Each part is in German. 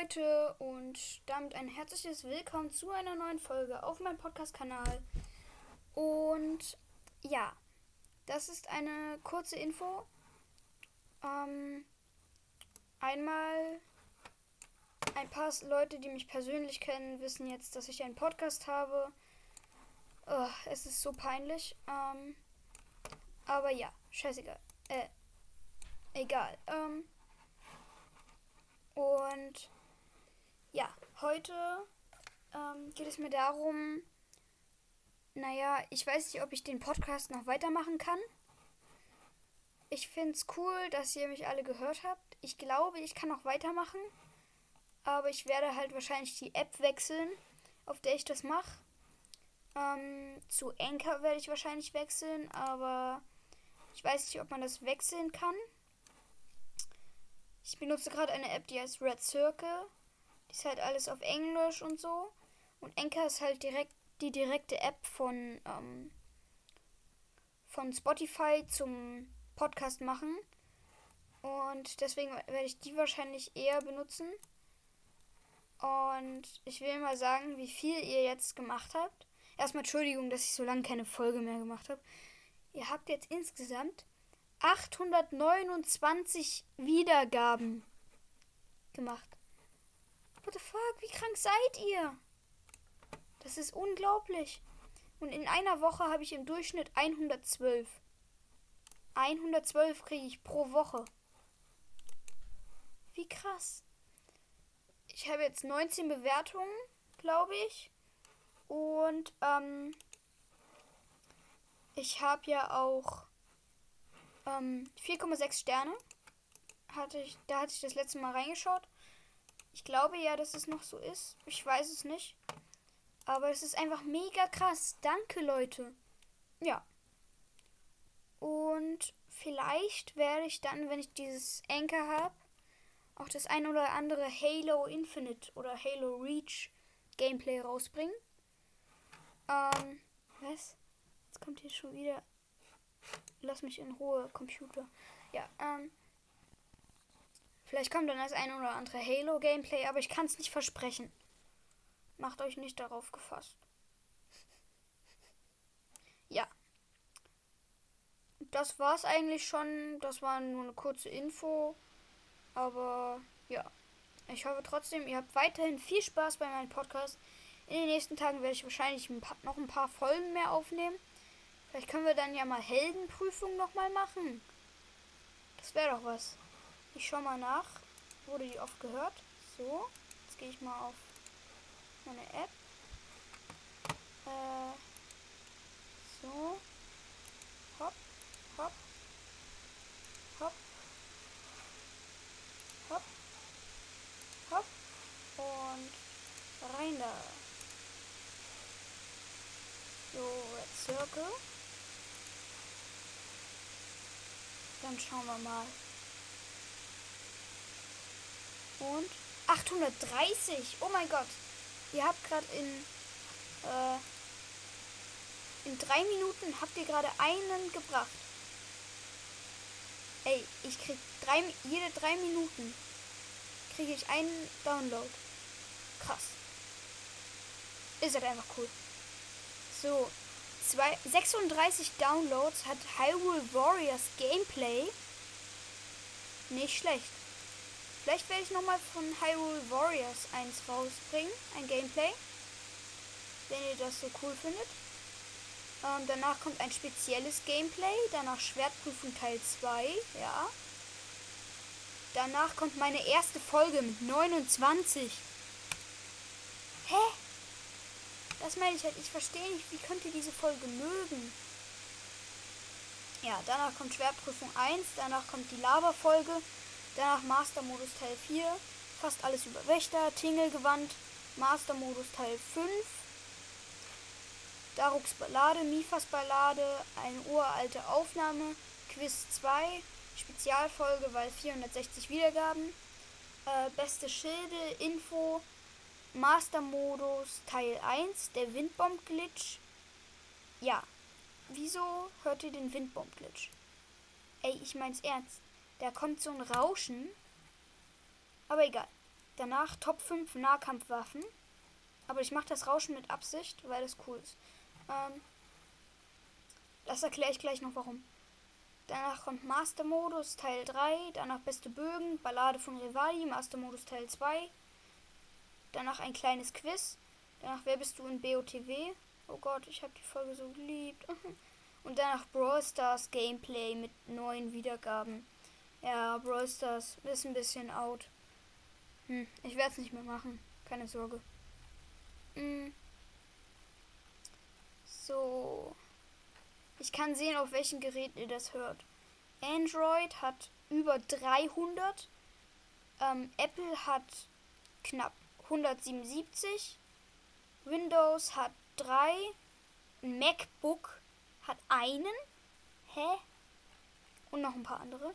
Leute und damit ein herzliches Willkommen zu einer neuen Folge auf meinem Podcast-Kanal. Und ja, das ist eine kurze Info. Ähm, einmal ein paar Leute, die mich persönlich kennen, wissen jetzt, dass ich einen Podcast habe. Oh, es ist so peinlich. Ähm, aber ja, scheißegal. Äh, egal. Ähm, und ja, heute ähm, geht es mir darum, naja, ich weiß nicht, ob ich den Podcast noch weitermachen kann. Ich finde es cool, dass ihr mich alle gehört habt. Ich glaube, ich kann noch weitermachen. Aber ich werde halt wahrscheinlich die App wechseln, auf der ich das mache. Ähm, zu Anchor werde ich wahrscheinlich wechseln, aber ich weiß nicht, ob man das wechseln kann. Ich benutze gerade eine App, die heißt Red Circle. Ist halt alles auf Englisch und so. Und Anchor ist halt direkt die direkte App von, ähm, von Spotify zum Podcast machen. Und deswegen werde ich die wahrscheinlich eher benutzen. Und ich will mal sagen, wie viel ihr jetzt gemacht habt. Erstmal Entschuldigung, dass ich so lange keine Folge mehr gemacht habe. Ihr habt jetzt insgesamt 829 Wiedergaben gemacht. Fuck? Wie krank seid ihr? Das ist unglaublich. Und in einer Woche habe ich im Durchschnitt 112. 112 kriege ich pro Woche. Wie krass. Ich habe jetzt 19 Bewertungen, glaube ich. Und ähm, ich habe ja auch ähm, 4,6 Sterne. Hatte ich, da hatte ich das letzte Mal reingeschaut. Ich glaube ja, dass es noch so ist. Ich weiß es nicht. Aber es ist einfach mega krass. Danke, Leute. Ja. Und vielleicht werde ich dann, wenn ich dieses Anchor habe, auch das ein oder andere Halo Infinite oder Halo Reach Gameplay rausbringen. Ähm, was? Jetzt kommt hier schon wieder Lass mich in Ruhe, Computer. Ja, ähm. Vielleicht kommt dann das ein oder andere Halo-Gameplay, aber ich kann es nicht versprechen. Macht euch nicht darauf gefasst. ja. Das war's eigentlich schon. Das war nur eine kurze Info. Aber ja. Ich hoffe trotzdem, ihr habt weiterhin viel Spaß bei meinem Podcast. In den nächsten Tagen werde ich wahrscheinlich ein paar, noch ein paar Folgen mehr aufnehmen. Vielleicht können wir dann ja mal Heldenprüfung nochmal machen. Das wäre doch was. Ich schau mal nach. Wurde die oft gehört? So. Jetzt gehe ich mal auf meine App. Äh, so. Hopp, hopp. Hopp. Hopp. Hopp. Und rein da. So, Red Circle. Dann schauen wir mal. Und 830. Oh mein Gott. Ihr habt gerade in äh, in drei Minuten habt ihr gerade einen gebracht. Ey, ich krieg drei, jede drei Minuten kriege ich einen Download. Krass. Ist halt einfach cool. So, zwei, 36 Downloads hat Hyrule Warriors Gameplay. Nicht schlecht. Vielleicht werde ich nochmal von Hyrule Warriors eins rausbringen, ein Gameplay. Wenn ihr das so cool findet. Ähm, danach kommt ein spezielles Gameplay. Danach Schwertprüfung Teil 2. Ja. Danach kommt meine erste Folge mit 29. Hä? Das meine ich halt. Ich verstehe nicht, wie könnt ihr diese Folge mögen? Ja, danach kommt Schwerprüfung 1, danach kommt die Lava-Folge, danach Master-Modus Teil 4, fast alles über Wächter, Tingelgewand, Master-Modus Teil 5, Daruks Ballade, Mifas Ballade, eine uralte Aufnahme, Quiz 2, Spezialfolge, weil 460 Wiedergaben, äh, beste Schilde, Info, Master-Modus Teil 1, der Windbomb-Glitch. Ja, wieso hört ihr den Windbomb-Glitch? Ey, ich mein's ernst. Da kommt so ein Rauschen. Aber egal. Danach Top 5 Nahkampfwaffen. Aber ich mache das Rauschen mit Absicht, weil das cool ist. Ähm, das erkläre ich gleich noch warum. Danach kommt Master Modus Teil 3, danach Beste Bögen, Ballade von Rivali, Master Modus Teil 2. Danach ein kleines Quiz. Danach Wer bist du in BOTW? Oh Gott, ich habe die Folge so geliebt. Und danach Brawl Stars Gameplay mit neuen Wiedergaben. Ja, Brawl Stars ist ein bisschen out. Hm, ich werde es nicht mehr machen. Keine Sorge. Hm. So. Ich kann sehen, auf welchen Geräten ihr das hört. Android hat über 300. Ähm, Apple hat knapp 177. Windows hat 3. MacBook hat einen. Hä? Und noch ein paar andere.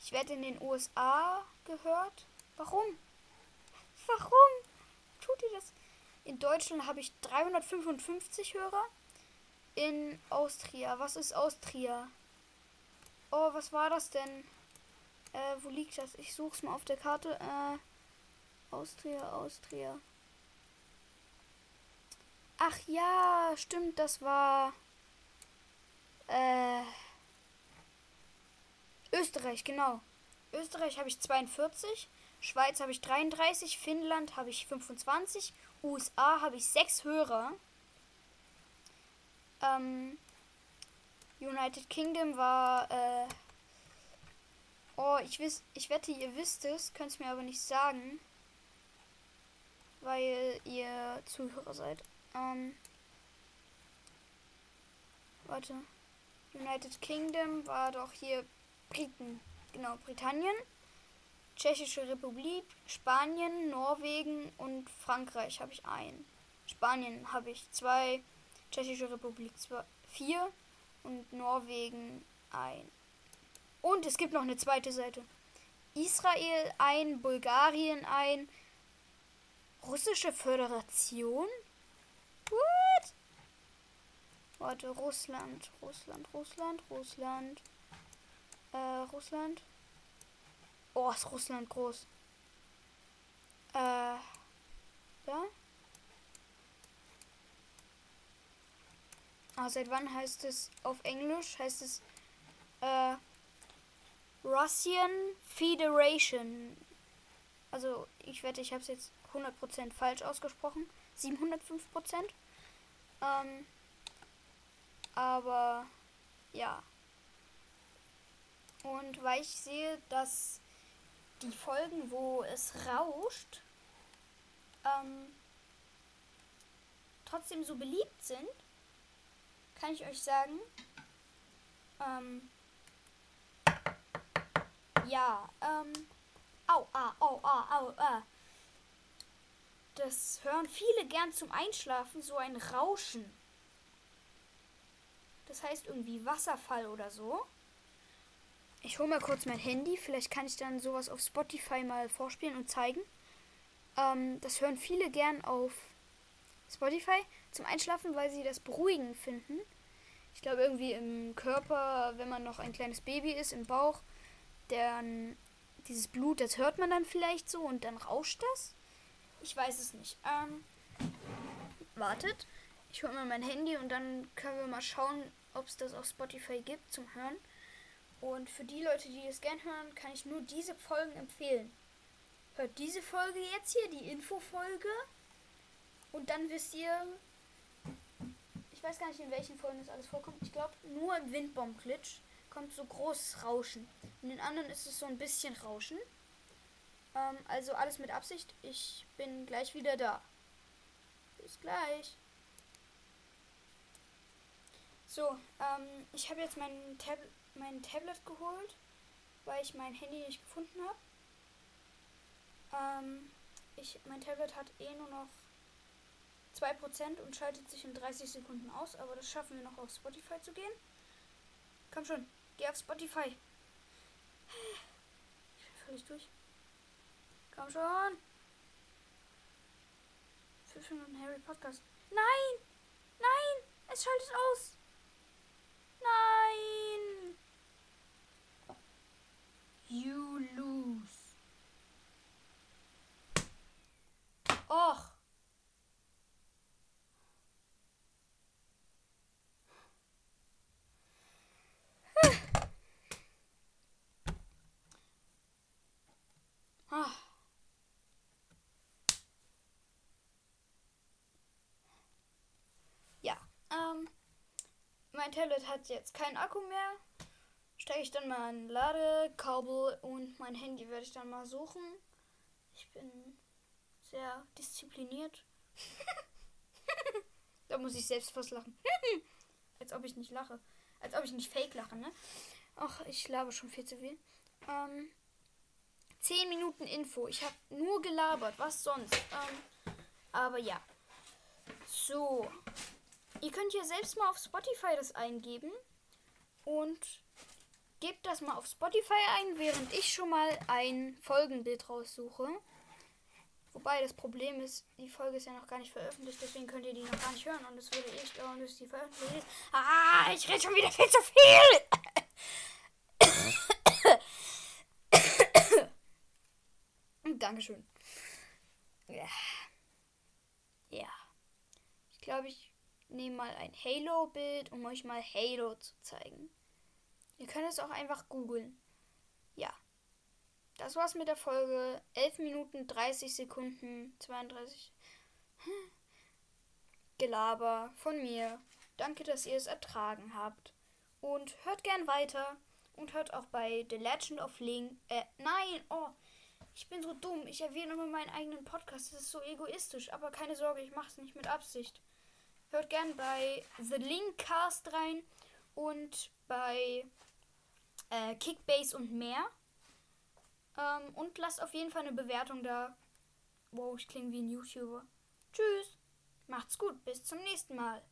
Ich werde in den USA gehört. Warum? Warum? Tut ihr das? In Deutschland habe ich 355 Hörer in Austria. Was ist Austria? Oh, was war das denn? Äh, wo liegt das? Ich suche es mal auf der Karte. Äh, Austria, Austria. Ach ja, stimmt, das war. Äh. Österreich, genau. Österreich habe ich 42, Schweiz habe ich 33, Finnland habe ich 25, USA habe ich 6 Hörer. Ähm, United Kingdom war, äh, oh, ich wiss, ich wette, ihr wisst es, könnt es mir aber nicht sagen, weil ihr Zuhörer seid. Ähm, warte. United Kingdom war doch hier Briten, genau, Britannien, Tschechische Republik, Spanien, Norwegen und Frankreich habe ich ein. Spanien habe ich zwei, Tschechische Republik 4 und Norwegen ein. Und es gibt noch eine zweite Seite. Israel ein, Bulgarien ein, Russische Föderation? What? Warte, Russland, Russland, Russland, Russland. Äh, Russland. Oh, ist Russland groß. Äh, da? Ah, seit wann heißt es auf Englisch? Heißt es äh, Russian Federation. Also ich wette, ich habe es jetzt 100% falsch ausgesprochen. 705%. Ähm, aber ja. Und weil ich sehe, dass die Folgen, wo es rauscht, ähm, trotzdem so beliebt sind, kann ich euch sagen, ähm, ja, ähm, au, ah, au, ah, au, ah. Das hören viele gern zum Einschlafen, so ein Rauschen. Das heißt irgendwie Wasserfall oder so. Ich hole mal kurz mein Handy. Vielleicht kann ich dann sowas auf Spotify mal vorspielen und zeigen. Ähm, das hören viele gern auf Spotify zum Einschlafen, weil sie das beruhigend finden. Ich glaube irgendwie im Körper, wenn man noch ein kleines Baby ist, im Bauch, dann dieses Blut, das hört man dann vielleicht so und dann rauscht das. Ich weiß es nicht. Ähm, wartet. Ich hole mal mein Handy und dann können wir mal schauen, ob es das auf Spotify gibt zum Hören. Und für die Leute, die das gern hören, kann ich nur diese Folgen empfehlen. Hört diese Folge jetzt hier, die Infofolge. Und dann wisst ihr, ich weiß gar nicht, in welchen Folgen das alles vorkommt. Ich glaube, nur im Windbaumklitsch kommt so großes Rauschen. In den anderen ist es so ein bisschen Rauschen. Ähm, also alles mit Absicht. Ich bin gleich wieder da. Bis gleich. So, ähm, ich habe jetzt mein, Tab mein Tablet geholt, weil ich mein Handy nicht gefunden habe. Ähm, ich, mein Tablet hat eh nur noch 2% und schaltet sich in 30 Sekunden aus, aber das schaffen wir noch auf Spotify zu gehen. Komm schon, geh auf Spotify. Ich bin völlig durch. Komm schon. Fisch und Harry Podcast. Nein! Nein! Es schaltet aus! You lose. Och. Ah. Ja, ähm, mein Tablet hat jetzt keinen Akku mehr. Stecke ich dann mal ein Ladekabel und mein Handy werde ich dann mal suchen. Ich bin sehr diszipliniert. da muss ich selbst fast lachen. Als ob ich nicht lache. Als ob ich nicht fake lache, ne? Ach, ich labe schon viel zu viel. Ähm, 10 Minuten Info. Ich habe nur gelabert. Was sonst? Ähm, aber ja. So. Ihr könnt hier selbst mal auf Spotify das eingeben. Und gebt das mal auf Spotify ein, während ich schon mal ein Folgenbild raussuche. Wobei das Problem ist, die Folge ist ja noch gar nicht veröffentlicht, deswegen könnt ihr die noch gar nicht hören. Und es würde echt dauern, bis die veröffentlicht ist. Ah, ich rede schon wieder viel zu viel. Dankeschön. Ja. Ja. Ich glaube, ich nehme mal ein Halo-Bild, um euch mal Halo zu zeigen. Ihr könnt es auch einfach googeln. Ja. Das war's mit der Folge. 11 Minuten 30 Sekunden 32. Gelaber von mir. Danke, dass ihr es ertragen habt. Und hört gern weiter. Und hört auch bei The Legend of Link. Äh, nein, oh. Ich bin so dumm. Ich erwähne immer meinen eigenen Podcast. Das ist so egoistisch. Aber keine Sorge, ich mache es nicht mit Absicht. Hört gern bei The Linkcast rein und bei äh, Kickbase und mehr. Ähm, und lasst auf jeden Fall eine Bewertung da. Wow, ich klinge wie ein YouTuber. Tschüss. Macht's gut. Bis zum nächsten Mal.